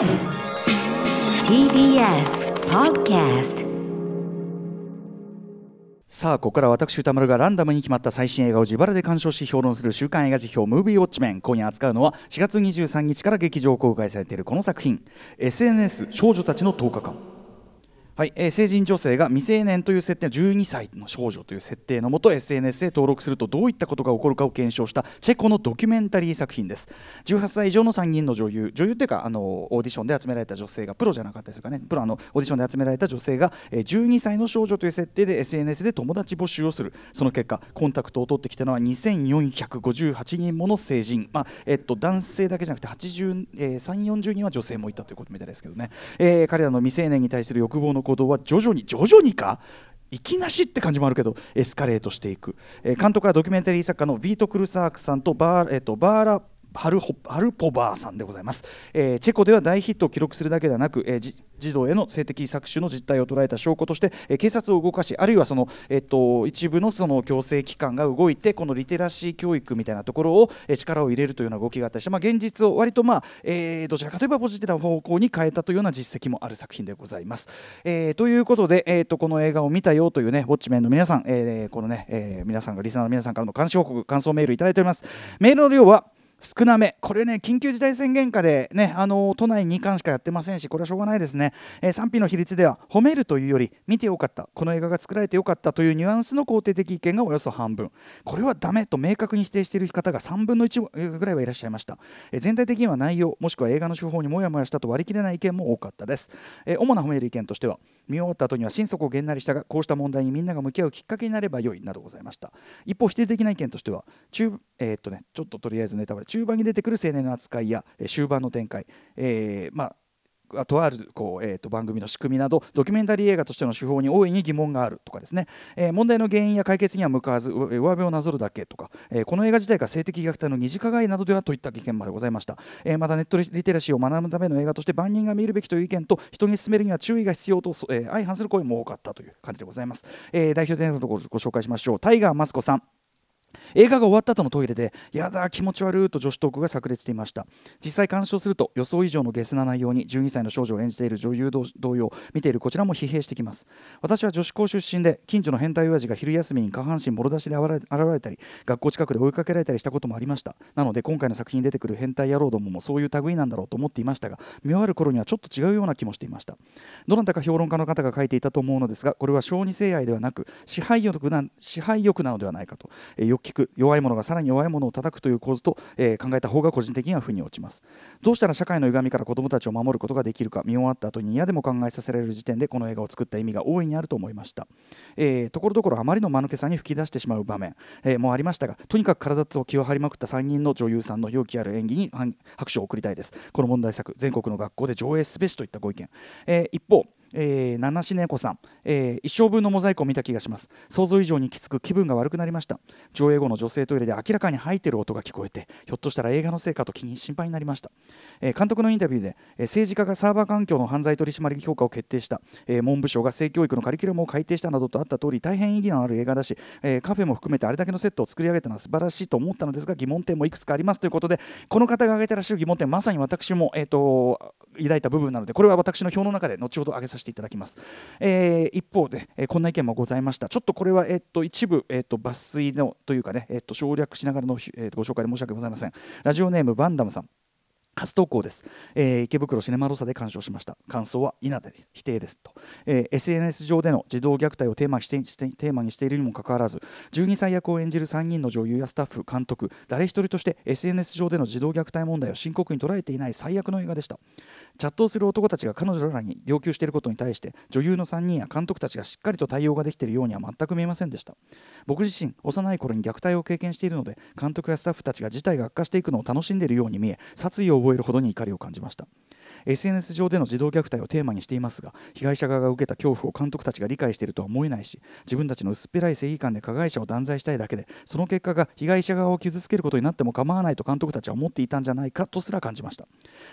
TBS Podcast さあここから私歌丸がランダムに決まった最新映画を自腹で鑑賞し評論する週刊映画辞表「ムービーウォッチメン」今夜扱うのは4月23日から劇場公開されているこの作品「SNS 少女たちの10日間」はいえー成人女性が未成年という設定12歳の少女という設定のもと SNS へ登録するとどういったことが起こるかを検証したチェコのドキュメンタリー作品です。18歳以上の3人の女優女優というかあのオーディションで集められた女性がプロじゃなかったですかね。プロのオーディションで集められた女性が、えー12歳の少女という設定で SNS で友達募集をする。その結果コンタクトを取ってきたのは2458人もの成人、まあえっと、男性だけじゃなくて80、えー、3 40人は女性もいたということみたいですけどね、えー彼らの未成年に対する欲望の行動は徐々に徐々にかいきなしって感じもあるけどエスカレートしていく、えー監督はドキュメンタリー作家のビート・クルサークさんとバー,、えーとバーラハルホハルポバーさんでございます、えーチェコでは大ヒットを記録するだけではなく、えー児童への性的搾取の実態を捉えた証拠として、えー警察を動かしあるいはその、えー、と一部のその強制機関が動いてこのリテラシー教育みたいなところを、えー力を入れるというような動きがあったりして、まあ、現実を割と、まあえーどちらかといえばポジティブな方向に変えたというような実績もある作品でございます。えーということで、えー、とこの映画を見たよというねウォッチメンの皆さん、えーこのね、えー皆さんがリスナーの皆さんからの監視報告感想メールいただいております。メールの量は少なめ、これね、緊急事態宣言下で、ね、あの都内2巻しかやってませんし、これはしょうがないですね、えー賛否の比率では、褒めるというより、見てよかった、この映画が作られてよかった。というニュアンスの肯定的意見がおよそ半分、これはダメと明確に否定している方が3分の1ぐらいはいらっしゃいました、えー全体的には内容、もしくは映画の手法にもやもやしたと割り切れない意見も多かったです。えー主な褒める意見としては、見終わった後には心底げんなりしたがこうした問題にみんなが向き合うきっかけになれば良いなどございました。一方否定的な意見としては中えーっとねちょっととりあえずネタバレ中盤に出てくる青年の扱いや、え終盤の展開、えーまあとあるこう、えー、と番組の仕組みなどドキュメンタリー映画としての手法に大いに疑問があるとかですね、えー問題の原因や解決には向かわず上辺をなぞるだけとか、えーこの映画自体が性的虐待の二次加害などではといった意見までございました、えーまたネットリテラシーを学ぶための映画として万人が見るべきという意見と人に勧めるには注意が必要と、え相反する声も多かったという感じでございます、えー代表的なところをご紹介しましょう。タイガーマスコさん。映画が終わった後のトイレで「やだ気持ち悪い」と女子トークが炸裂していました。実際鑑賞すると予想以上のゲスな内容に12歳の少女を演じている女優同様見ているこちらも疲弊してきます。私は女子校出身で近所の変態親父が昼休みに下半身もろ出しで現れたり学校近くで追いかけられたりしたこともありました。なので今回の作品に出てくる変態野郎どももそういう類なんだろうと思っていましたが見終わる頃にはちょっと違うような気もしていました。どなたか評論家の方が書いていたと思うのですがこれは小児性愛ではなく支配欲な支配欲なのではないかと、えー聞く弱い者がさらに弱い者を叩くという構図と、えー考えた方が個人的には腑に落ちます。どうしたら社会の歪みから子どもたちを守ることができるか見終わった後に嫌でも考えさせられる時点でこの映画を作った意味が大いにあると思いました、えーところどころあまりの間抜けさに吹き出してしまう場面、えーもありましたがとにかく体と気を張りまくった3人の女優さんの勇気ある演技に拍手を送りたいです。この問題作全国の学校で上映すべしといったご意見、えー一方えー、七しねこさん、えー一生分のモザイクを見た気がします。想像以上にきつく気分が悪くなりました。上映後の女性トイレで明らかに吐いてる音が聞こえてひょっとしたら映画のせいかと気に心配になりました、えー監督のインタビューで、えー政治家がサーバー環境の犯罪取締り強化を決定した、えー文部省が性教育のカリキュラムを改定したなどとあった通り大変意義のある映画だし、えーカフェも含めてあれだけのセットを作り上げたのは素晴らしいと思ったのですが疑問点もいくつかあります。ということでこの方が挙げてらっしゃる疑問点まさに私も、えー、と抱いた部分なのでこれは私の表の中で後ほど挙げさせていただきます、えー一方で、えーこんな意見もございました。ちょっとこれは、えー、と一部、えー、と抜粋のというかね、えー、と省略しながらの、えーとご紹介で申し訳ございません。ラジオネームバンダムさん。初投稿です、えー池袋シネマロサで鑑賞しました。感想は否です。否定ですと、えー SNS 上での児童虐待をテーマしてしてテーマにしているにもかかわらず12歳役を演じる3人の女優やスタッフ監督誰一人として SNS 上での児童虐待問題を深刻に捉えていない最悪の映画でした。チャットをする男たちが彼女らに要求していることに対して女優の3人や監督たちがしっかりと対応ができているようには全く見えませんでした。僕自身幼い頃に虐待を経験しているので監督やスタッフたちが事態が悪化していくのを楽しんでいるように見え殺意を覚えるほどに怒りを感じました。SNS 上での児童虐待をテーマにしていますが被害者側が受けた恐怖を監督たちが理解しているとは思えないし自分たちの薄っぺらい正義感で加害者を断罪したいだけでその結果が被害者側を傷つけることになっても構わないと監督たちは思っていたんじゃないかとすら感じました。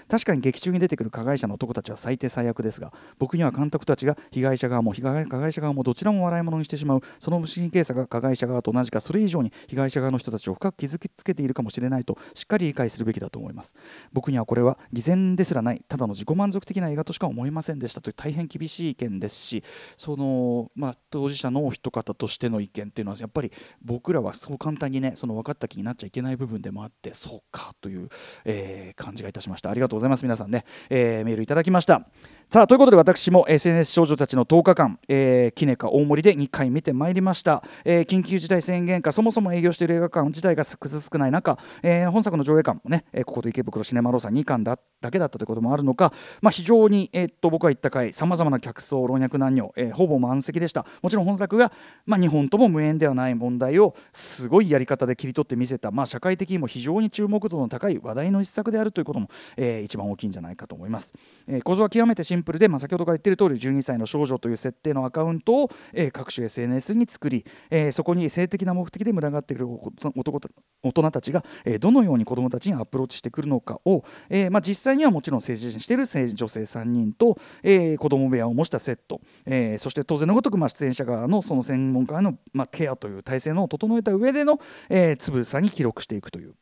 確かに劇中に出てくる加害者の男たちは最低最悪ですが僕には監督たちが被害者側も被害加害者側もどちらも笑い物にしてしまうその無神経さが加害者側と同じかそれ以上に被害者側の人たちを深く傷つけているかもしれないとしっかり理解するべきだと思います。僕にはこれは偽善ですらないただの自己満足的な映画としか思えませんでしたという大変厳しい意見ですしその、まあ、当事者のお一方としての意見っていうのはやっぱり僕らはそう簡単にねその分かった気になっちゃいけない部分でもあってそうかという、えー、感じがいたしました。ありがとうございます皆さんね、えー、メールいただきました。さあということで私も SNS 少女たちの10日間、えー、キネカ大森で2回見てまいりました、えー、緊急事態宣言下そもそも営業している映画館自体が少ない中、えー、本作の上映館もね、えー、ここと池袋シネマローサ2巻だだけだったということもあるのか、まあ、非常に、え、っと僕が言った回さまざまな客層老若男女、え、ほぼ満席でした。もちろん本作が、まあ、日本とも無縁ではない問題をすごいやり方で切り取って見せた、まあ、社会的にも非常に注目度の高い話題の一作であるということも、えー、一番大きいんじゃないかと思います、えー、構造は極めてシンプルで、まあ、先ほどから言っている通り12歳の少女という設定のアカウントを、えー、各種 SNS に作り、え、そこに性的な目的で群がってくる男大人たちが、え、どのように子どもたちにアプローチしてくるのかを、えまあ、実際にはもちろん成人している女性3人と、えー、子供部屋を模したセット、えー、そして当然のごとく、まあ、出演者側のその専門家の、まあ、ケアという体制の整えた上での、えー、つぶさに記録していくという。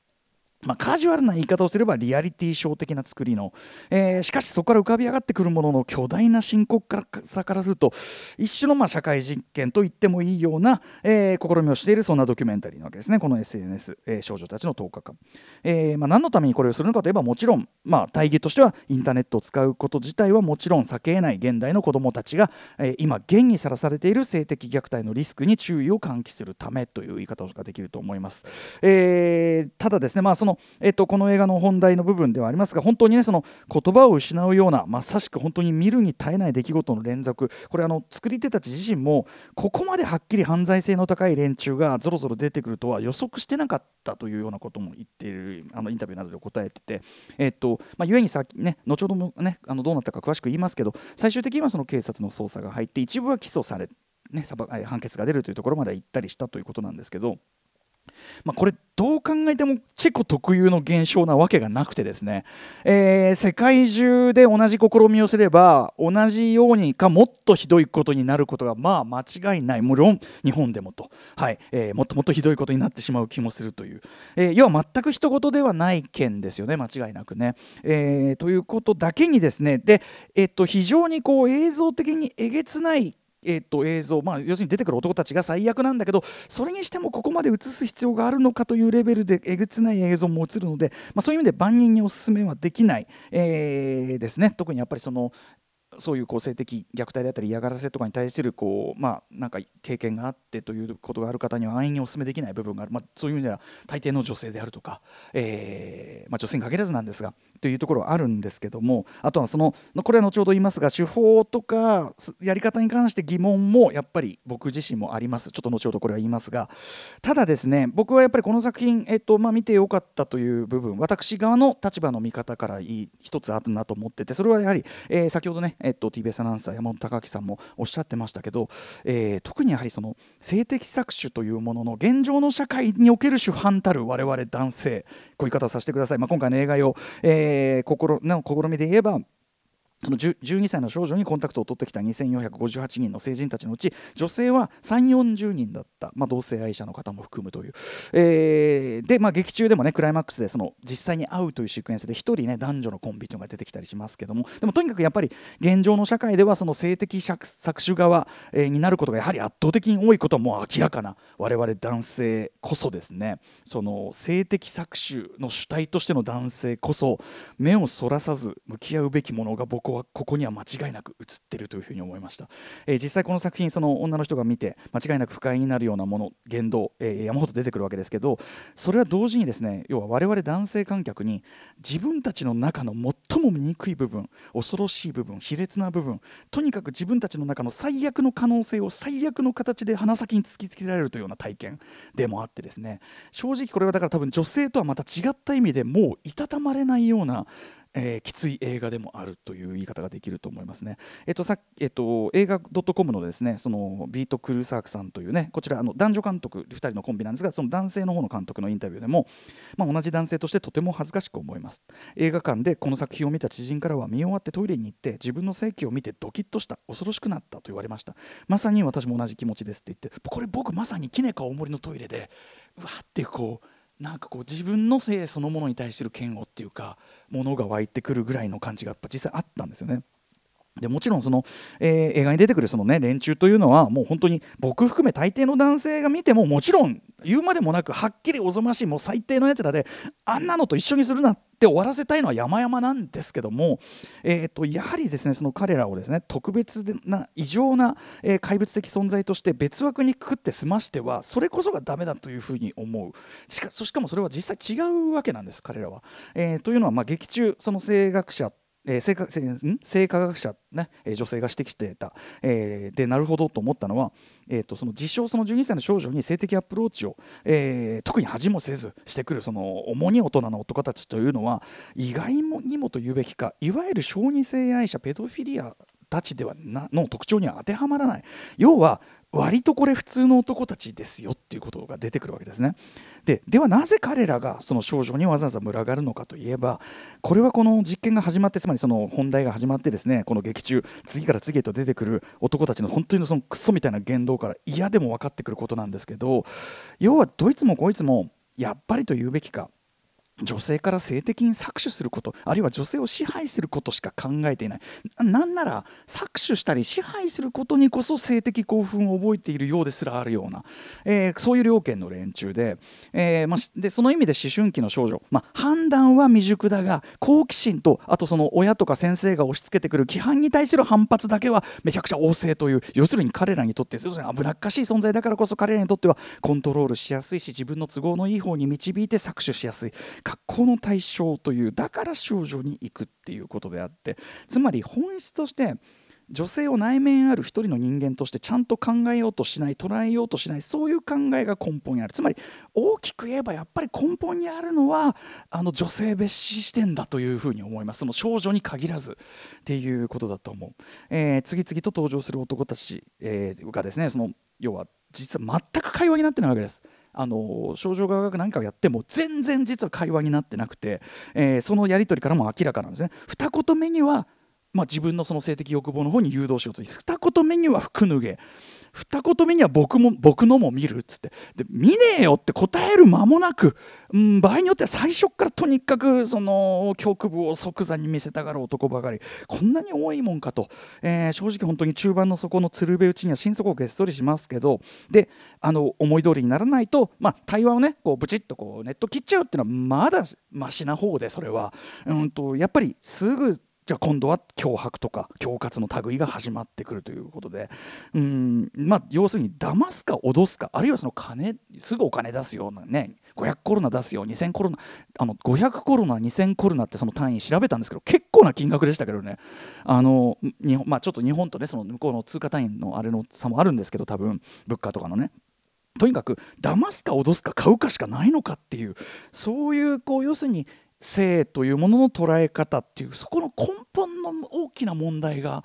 まあ、カジュアルな言い方をすればリアリティショー的な作りの、えー、しかしそこから浮かび上がってくるものの巨大な深刻さからすると一種のまあ社会実験と言ってもいいような、えー、試みをしているそんなドキュメンタリーなわけですね。この SNS、えー、少女たちの10日間、えーまあ、何のためにこれをするのかといえばもちろん、まあ、大義としてはインターネットを使うこと自体はもちろん避けえない現代の子どもたちが、えー、今現にさらされている性的虐待のリスクに注意を喚起するためという言い方ができると思います、えー、ただですねまあその、えーとこの映画の本題の部分ではありますが本当にねその言葉を失うようなまさしく本当に見るに耐えない出来事の連続これあの作り手たち自身もここまではっきり犯罪性の高い連中がぞろぞろ出てくるとは予測してなかったというようなことも言っているあのインタビューなどで答えてて、えっとまあ、ゆえにさっきね後ほどもねあのどうなったか詳しく言いますけど最終的にはその警察の捜査が入って一部は起訴されね、判決が出るというところまで行ったりしたということなんですけど。まあ、これどう考えてもチェコ特有の現象なわけがなくてですね、えー、世界中で同じ試みをすれば同じようにかもっとひどいことになることがまあ間違いない。もちろん日本でもと、はい。えー、もっともっとひどいことになってしまう気もするという、えー、要は全く人事ではない件ですよね。間違いなくね、えー。ということだけにですね。で、えっと非常にこう映像的にえげつないえー、と映像、まあ、要するに出てくる男たちが最悪なんだけどそれにしてもここまで映す必要があるのかというレベルでえぐつない映像も映るので、まあ、そういう意味で万人にお勧めはできない、えー、ですね。特にやっぱりそのそういうこう性的虐待であったり嫌がらせとかに対するこう、まあ、なんか経験があってということがある方には安易にお勧めできない部分がある、まあ、そういう意味では大抵の女性であるとか、えーまあ、女性に限らずなんですがというところはあるんですけどもあとはそのこれは後ほど言いますが手法とかやり方に関して疑問もやっぱり僕自身もあります。ちょっと後ほどこれは言いますがただですね僕はやっぱりこの作品、えっとまあ、見てよかったという部分私側の立場の見方から一つあるなと思っててそれはやはり、えー、先ほどね、えっと、TBS アナウンサー山本隆明さんもおっしゃってましたけど、えー、特にやはりその性的搾取というものの現状の社会における主犯たる我々男性こういう言い方をさせてください、まあ、今回の映画を、えー、心の試みで言えばその12歳の少女にコンタクトを取ってきた2458人の成人たちのうち女性は3 4 0人だった、まあ、同性愛者の方も含むという、えー、で、まあ、劇中でもねクライマックスでその実際に会うというシークエンスで1人ね男女のコンビというのが出てきたりしますけども。でもとにかくやっぱり現状の社会ではその性的搾取側、えー、になることがやはり圧倒的に多いことはもう明らかな我々男性こそですね。その性的搾取の主体としての男性こそ目をそらさず向き合うべきものが僕ははここには間違いなく映ってるというふうに思いました、えー、実際この作品その女の人が見て間違いなく不快になるようなもの言動、えー、山ほど出てくるわけですけどそれは同時にですね要は我々男性観客に自分たちの中の最も醜い部分恐ろしい部分卑劣な部分とにかく自分たちの中の最悪の可能性を最悪の形で鼻先に突きつけられるというような体験でもあってですね。正直これはだから多分女性とはまた違った意味でもういたたまれないようなえー、きつい映画でもあるという言い方ができると思いますね。えっとさえっと、映画 .com のですねそのビート・クルーサークさんというねこちらあの男女監督2人のコンビなんですがその男性の方の監督のインタビューでも、まあ、同じ男性としてとても恥ずかしく思います。映画館でこの作品を見た知人からは見終わってトイレに行って自分の性器を見てドキッとした。恐ろしくなったと言われました。まさに私も同じ気持ちですって言ってこれ僕まさにキネカ大森のトイレでうわってこうなんかこう自分の性そのものに対する嫌悪っていうかものが湧いてくるぐらいの感じがやっぱ実際あったんですよね。でもちろんその、えー、映画に出てくるその、ね、連中というのはもう本当に僕含め大抵の男性が見てももちろん言うまでもなくはっきりおぞましいもう最低のやつらであんなのと一緒にするなって終わらせたいのは山々なんですけども、えーと、やはりですねその彼らをですね特別な異常な、えー、怪物的存在として別枠にくくって済ましてはそれこそがダメだというふうに思うしかしかもそれは実際違うわけなんです彼らは。えー、というのは、まあ、劇中その声学者えー、生化生化学者、ね、女性が指摘していた、えー、でなるほどと思ったのは、えーと、その自称その12歳の少女に性的アプローチを、えー、特に恥もせずしてくるその主に大人の男たちというのは意外にもと言うべきかいわゆる小児性愛者ペドフィリアたちではなの特徴には当てはまらない。要は割とこれ普通の男たちですよっていうことが出てくるわけですね。でではなぜ彼らがその少女にわざわざ群がるのかといえばこれはこの実験が始まってつまりその本題が始まってですねこの劇中次から次へと出てくる男たちの本当にそのクソみたいな言動から嫌でも分かってくることなんですけど要はどいつもこいつもやっぱりと言うべきか女性から性的に搾取することあるいは女性を支配することしか考えていない。なんなら搾取したり支配することにこそ性的興奮を覚えているようですらあるような、えー、そういう両権の連中で,、えーまあ、でその意味で思春期の少女、まあ、判断は未熟だが好奇心とあとその親とか先生が押し付けてくる規範に対する反発だけはめちゃくちゃ旺盛という。要するに彼らにとって要するに危なっかしい存在だからこそ彼らにとってはコントロールしやすいし自分の都合のいい方に導いて搾取しやすい。格好の対象というだから少女に行くっていうことであってつまり本質として女性を内面ある一人の人間としてちゃんと考えようとしない捉えようとしないそういう考えが根本にある。つまり大きく言えばやっぱり根本にあるのはあの女性蔑視視点だというふうに思います。その少女に限らずっていうことだと思う、えー、次々と登場する男たち、えー、がですねその要は実は全く会話になってないわけです。あの少女側が何かをやっても全然実は会話になってなくて、えー、そのやり取りからも明らかなんですね。二言目には、まあ、自分のその性的欲望の方に誘導しようと二言目には服脱げ。二言目には僕も僕のも見るっつって。で見ねえよって答える間もなく、うん、場合によっては最初からとにかくその局部を即座に見せたがる男ばかり。こんなに多いもんかと、えー、正直本当に中盤の底の鶴瓶打ちには心底げっそりしますけど。であの思い通りにならないと、まあ、対話をねこうブチッとこうネット切っちゃうっていうのはまだましな方でそれは、うんとやっぱりすぐじゃあ今度は脅迫とか恐喝の類が始まってくるということで。うんまあ要するに騙すか脅すかあるいはその金すぐお金出すようなね500コロナ出すよ2000コロナあの500コロナ2000コロナってその単位調べたんですけど結構な金額でしたけどね。あの日本、まあ、ちょっと日本とねその向こうの通貨単位のあれの差もあるんですけど多分物価とかのね。とにかく騙すか脅すか買うかしかないのかっていうそういうこう要するに性というものの捉え方っていうそこの根本の大きな問題が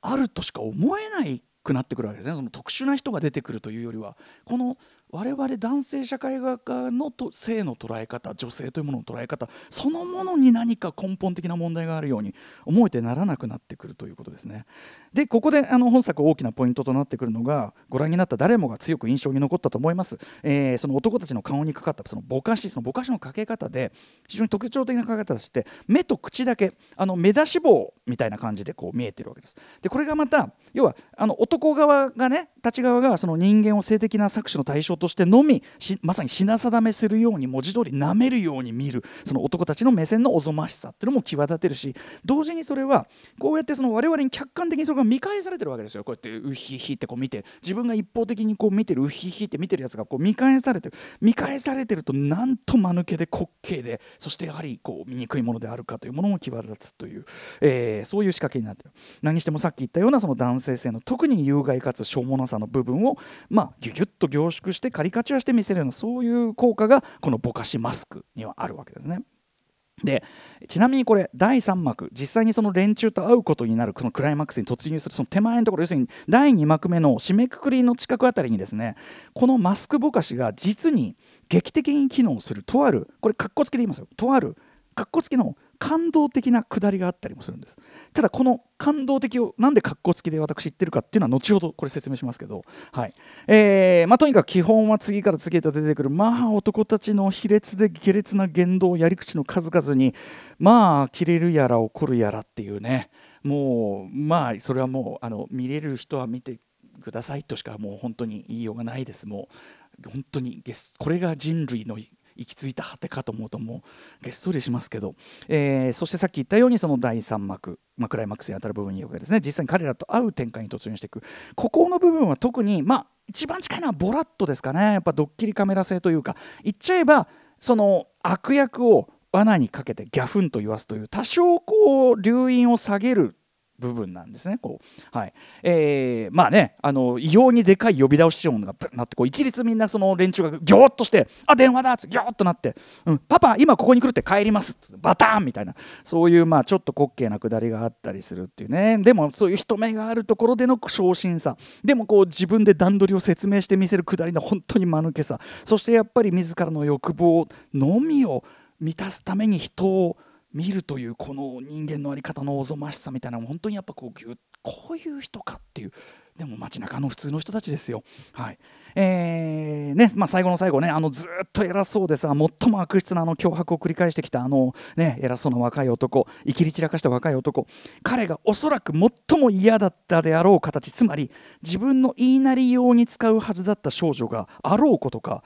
あるとしか思えないくなってくるわけですね。その特殊な人が出てくるというよりはこの我々男性社会学科のと性の捉え方女性というものの捉え方そのものに何か根本的な問題があるように思えてならなくなってくるということですね。でここであの本作大きなポイントとなってくるのがご覧になった誰もが強く印象に残ったと思います、えー、その男たちの顔にかかったそのぼかしそのぼかしのかけ方で非常に特徴的なかけ方として目と口だけあの目出し棒みたいな感じでこう見えてるわけです。でこれがまた要はあの男側がね立ち側がその人間を性的な搾取の対象としてのみまさに品定めするように文字通り舐めるように見るその男たちの目線のおぞましさっていうのも際立てるし同時にそれはこうやってその我々に客観的にそれが見返されてるわけですよ。こうやってウヒヒってこう見て自分が一方的にこう見てるウヒヒって見てるやつがこう見返されてる。見返されてるとなんと間抜けで滑稽でそしてやはりこう醜いものであるかというものも際立つという、えー、そういう仕掛けになってる。何してもさっき言ったようなその男性性の特に有害かつしょうもなさの部分をまあギュギュッと凝縮してカリカチュアして見せるようなそういう効果がこのぼかしマスクにはあるわけですね。でちなみにこれ第3幕実際にその連中と会うことになるこのクライマックスに突入するその手前のところ要するに第2幕目の締めくくりの近くあたりにですねこのマスクぼかしが実に劇的に機能するとあるこれかっこつけで言いますよとあるかっこつきの感動的なくだりがあったりもするんです。ただこの感動的をなんで格好付きで私言ってるかっていうのは後ほどこれ説明しますけど、はい。えーまあ、とにかく基本は次から次へと出てくる。まあ男たちの卑劣で下劣な言動やり口の数々にまあ切れるやら怒るやらっていうね。もうまあそれはもうあの見れる人は見てくださいとしかもう本当に言いようがないです。もう本当にこれが人類の行き着いた果てかと思うともうげっそりしますけど、えー、そしてさっき言ったようにその第3幕、まあ、クライマックスに当たる部分におけですね。実際に彼らと会う展開に突入していく。ここの部分は特にまあ一番近いのはボラットですかね。やっぱドッキリカメラ製というか。言っちゃえばその悪役を罠にかけてギャフンと言わすという多少こう留飲を下げる部分なんですね。こうはいえー、まあねあの異様にでかい呼び倒し音がぶなってこう一律みんなその連中がギョーッとして「あ電話だ!」っつってギョーッとなって「うん、パパ今ここに来るって帰ります」ってバターンみたいなそういうまあちょっと滑稽なくだりがあったりするっていうねでもそういう人目があるところでの昇進さでもこう自分で段取りを説明してみせるくだりの本当に間抜けさそしてやっぱり自らの欲望のみを満たすために人を見るというこの人間の在り方のおぞましさみたいな本当にやっぱこうぎゅこういう人かっていう。でも街中の普通の人たちですよ。はい。えーねまあ、最後の最後ねあのずっと偉そうでさ最も悪質なあの脅迫を繰り返してきたあの、ね、偉そうな若い男。いきり散らかした若い男。彼がおそらく最も嫌だったであろう形。つまり自分の言いなりように使うはずだった少女があろうことか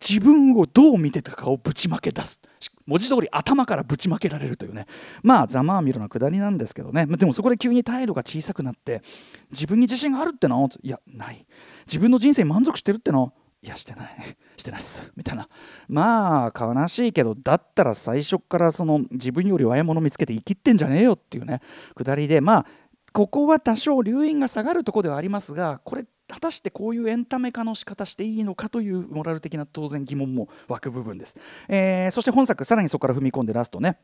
自分をどう見てたかをぶちまけ出す。文字通り頭からぶちまけられるというね。まあざまあみろなくだりなんですけどね。でもそこで急に態度が小さくなって自分に自信があるっての？いやない。自分の人生満足してるっての？いやしてない。してないっす。みたいな。まあ悲しいけどだったら最初からその自分より弱い者見つけて生きってんじゃねえよっていうね。くだりで。まあここは多少留飲が下がるとこではありますがこれ果たしてこういうエンタメ化の仕方していいのかというモラル的な当然疑問も湧く部分です、えー、そして本作さらにそこから踏み込んでラストね。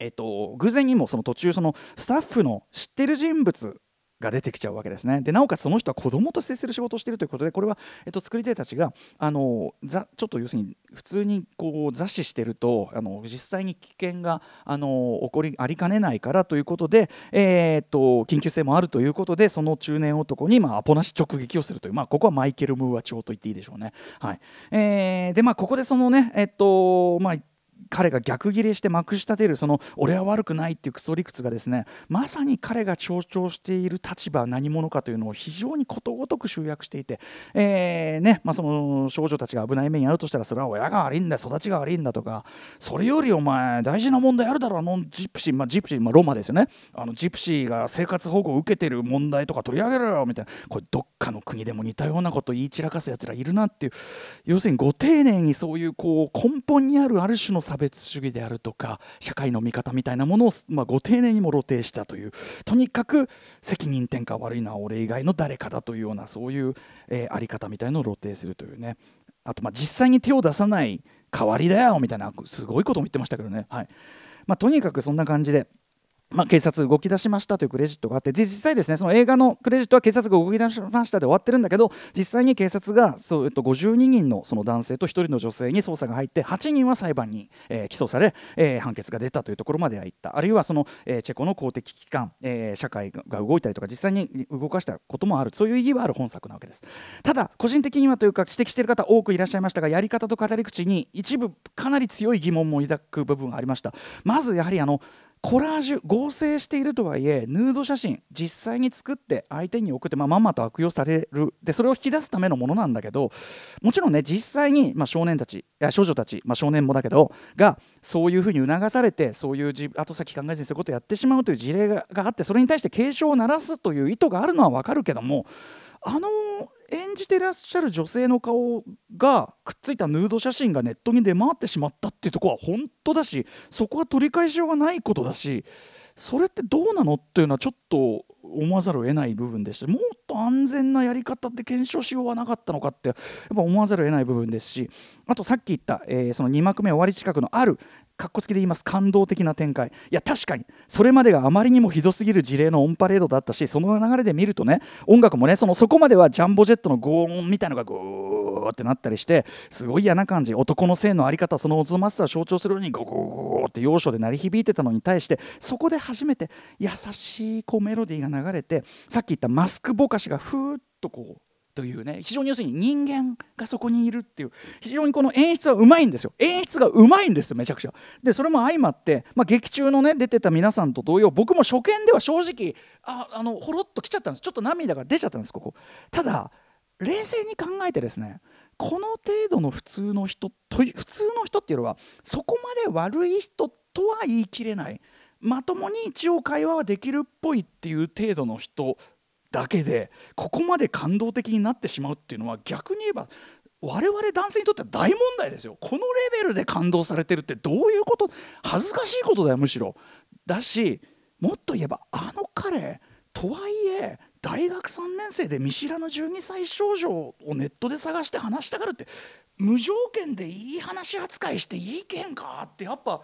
えっと、偶然にもその途中そのスタッフの知ってる人物が出てきちゃうわけですね。でなおかつその人は子供と接する仕事をしているということでこれは、えっと、作り手たちがあのざちょっと要するに普通にこう座視してるとあの実際に危険があの起こりありかねないからということで、えー、っと緊急性もあるということでその中年男に、まあ、アポなし直撃をするという、まあ、ここはマイケル・ムーア朝と言っていいでしょうね。はいえー、でまあここでそのねえっとまあ彼が逆ギレしてまくし立てるその俺は悪くないっていうクソ理屈がですねまさに彼が象徴している立場何者かというのを非常にことごとく集約していて、えーねまあ、その少女たちが危ない目に遭うとしたらそれは親が悪いんだ育ちが悪いんだとかそれよりお前大事な問題あるだろうあのジプシー、まあ、ジプシー、まあ、ロマですよね。あのジプシーが生活保護を受けてる問題とか取り上げろよみたいな。これどっかの国でも似たようなこと言い散らかすやつらいるなっていう。要するにご丁寧にそういうこう根本にあるある種の差差別主義であるとか社会の見方みたいなものを、まあ、ご丁寧にも露呈したというとにかく責任転嫁悪いのは俺以外の誰かだというようなそういう、えー、あり方みたいのを露呈するというねあとまあ実際に手を出さない代わりだよみたいなすごいことも言ってましたけどね、はいまあ、とにかくそんな感じで。まあ、警察動き出しましたというクレジットがあって実際ですねその映画のクレジットは警察が動き出しましたで終わってるんだけど実際に警察がそう、えっと、52人のその男性と1人の女性に捜査が入って8人は裁判に、えー、起訴され、えー、判決が出たというところまではいった。あるいはその、えー、チェコの公的機関、えー、社会が動いたりとか実際に動かしたこともある。そういう意義はある本作なわけです。ただ個人的にはというか指摘している方多くいらっしゃいましたがやり方と語り口に一部かなり強い疑問も抱く部分がありました。まずやはりあのコラージュ合成しているとはいえヌード写真実際に作って相手に送って、まあ、まんまと悪用される。でそれを引き出すためのものなんだけどもちろんね実際に、まあ、少年たちいや少女たち、まあ、少年もだけどがそういうふうに促されてそういう後先考えずにそういうことをやってしまうという事例があってそれに対して警鐘を鳴らすという意図があるのは分かるけどもあの演じてらっしゃる女性の顔がくっついたヌード写真がネットに出回ってしまったっていうとこは本当だしそこは取り返しようがないことだしそれってどうなのっていうのはちょっと思わざるを得ない部分でしてもっと安全なやり方で検証しようはなかったのかってやっぱ思わざるを得ない部分ですしあとさっき言った、えー、その2幕目終わり近くのあるかっこつきで言います。感動的な展開。いや確かに。それまでがあまりにもひどすぎる事例のオンパレードだったしその流れで見るとね音楽もねそのそこまではジャンボジェットの轟音みたいのがゴーってなったりしてすごい嫌な感じ。男の性の在り方そのおぞましさを象徴するようにゴーゴーって要所で鳴り響いてたのに対してそこで初めて優しいこうメロディーが流れてさっき言ったマスクぼかしがふーっとこうというね非常に要するに人間がそこにいるっていう非常にこの演出はうまいんですよ。演出がうまいんですよめちゃくちゃ。でそれも相まって、まあ、劇中のね出てた皆さんと同様僕も初見では正直ああのほろっときちゃったんです。ちょっと涙が出ちゃったんですここ。ただ冷静に考えてですねこの程度の普通の人と普通の人っていうのはそこまで悪い人とは言い切れない。まともに一応会話はできるっぽいっていう程度の人だけでここまで感動的になってしまうっていうのは逆に言えば我々男性にとっては大問題ですよ。このレベルで感動されてるってどういうこと恥ずかしいことだよむしろ。だしもっと言えばあの彼とはいえ大学3年生で見知らぬ12歳少女をネットで探して話したがるって無条件でいい話扱いしていいけんかってやっぱ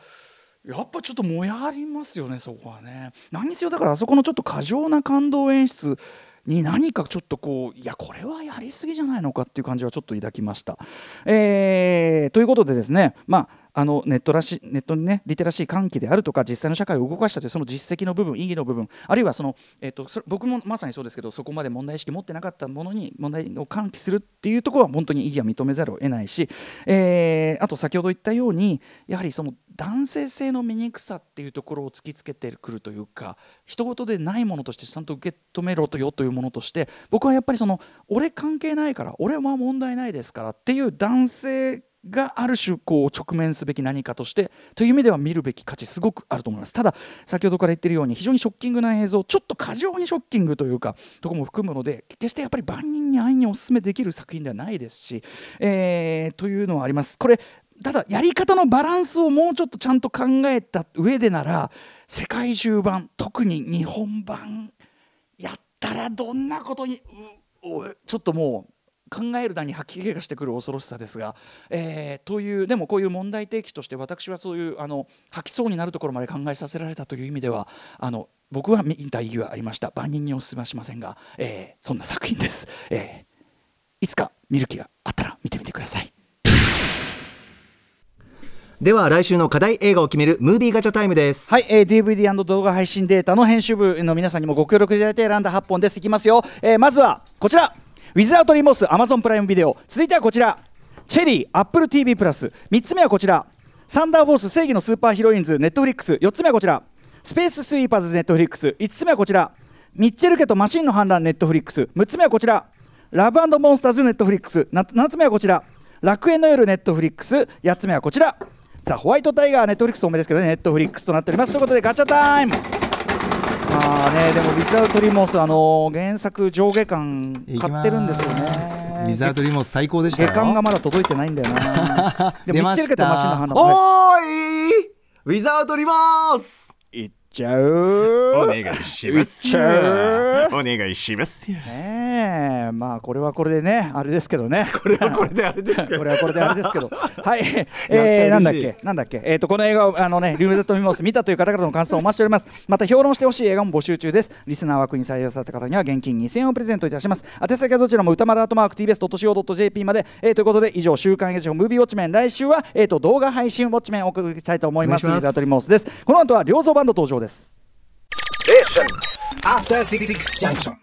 やっぱちょっともやりますよねそこはね。何せよだからあそこのちょっと過剰な感動演出に何かちょっとこういやこれはやりすぎじゃないのかっていう感じはちょっと抱きました。えー、ということでですねまああのネットらしネットにねリテラシー喚起であるとか実際の社会を動かしたというその実績の部分意義の部分あるいはその、えーと、僕もまさにそうですけどそこまで問題意識持ってなかったものに問題を喚起するっていうところは本当に意義は認めざるを得ないし、えー、あと先ほど言ったようにやはりその男性性の醜さっていうところを突きつけてくるというか人事でないものとしてちゃんと受け止めろとよというものとして僕はやっぱりその俺関係ないから俺は問題ないですからっていう男性がある種こう直面すべき何かとしてという意味では見るべき価値すごくあると思います。ただ先ほどから言っているように非常にショッキングな映像ちょっと過剰にショッキングというかとこも含むので決してやっぱり万人に安易にお勧めできる作品ではないですし、えー、というのはあります。これただやり方のバランスをもうちょっとちゃんと考えた上でなら世界中版特に日本版やったらどんなことにちょっともう考える段に吐き気がしてくる恐ろしさですが、えー、というでもこういう問題提起として私はそういうあの吐きそうになるところまで考えさせられたという意味ではあの僕は見た意義はありました。万人にお勧めはしませんが、えー、そんな作品です、えー、いつか見る気があったら見てみてください。では来週の課題映画を決めるムービーガチャタイムですはい、えー、DVD& 動画配信データの編集部の皆さんにもご協力いただいて選んだ8本です。いきますよ、えー、まずはこちらウィズアウトリモースアマゾンプライムビデオ続いてはこちら。チェリーアップル TV プラス3つ目はこちら。サンダーフォース正義のスーパーヒロインズ。ネットフリックス4つ目はこちら。スペーススイーパーズネットフリックス5つ目はこちら。ミッチェル家とマシンの反乱ネットフリックス6つ目はこちら。ラブモンスターズネットフリックス7つ目はこちら。楽園の夜。ネットフリックス8つ目はこちら。ザ・ホワイトタイガーネットフリックス多めですけどね。ネットフリックスとなっております。ということでガチャタイム。まあねでもウィズアウトリモースあの原作上下巻買ってるんですよね。ウィズアウトリモース最高でした下巻がまだ届いてないんだよな。でも見つけるけどマシンの花おーい！ウィズアウトリモスちゃう。お願いしますお願いしますねえ。まあこれはこれでねあれですけどね。これはこれであれですけど。これはこれであれですけど。はい。えー、なんだっけ？なんだっけ？えっ、ー、とこの映画をあのねリュウゼットミモス見たという方々の感想をお待ちしております。また評論してほしい映画も募集中です。リスナー枠に採用された方には現金2000円をプレゼントいたします。宛先はどちらも歌丸アートマーク TBS.CO.JP まで、えー、ということで以上週刊映画ムービーウォッチメン。来週はえっ、ー、と動画配信ウォッチメンをお送りしたいと思います。リュウゼットミモスです。この後は両層バンド登場です After Six Junction.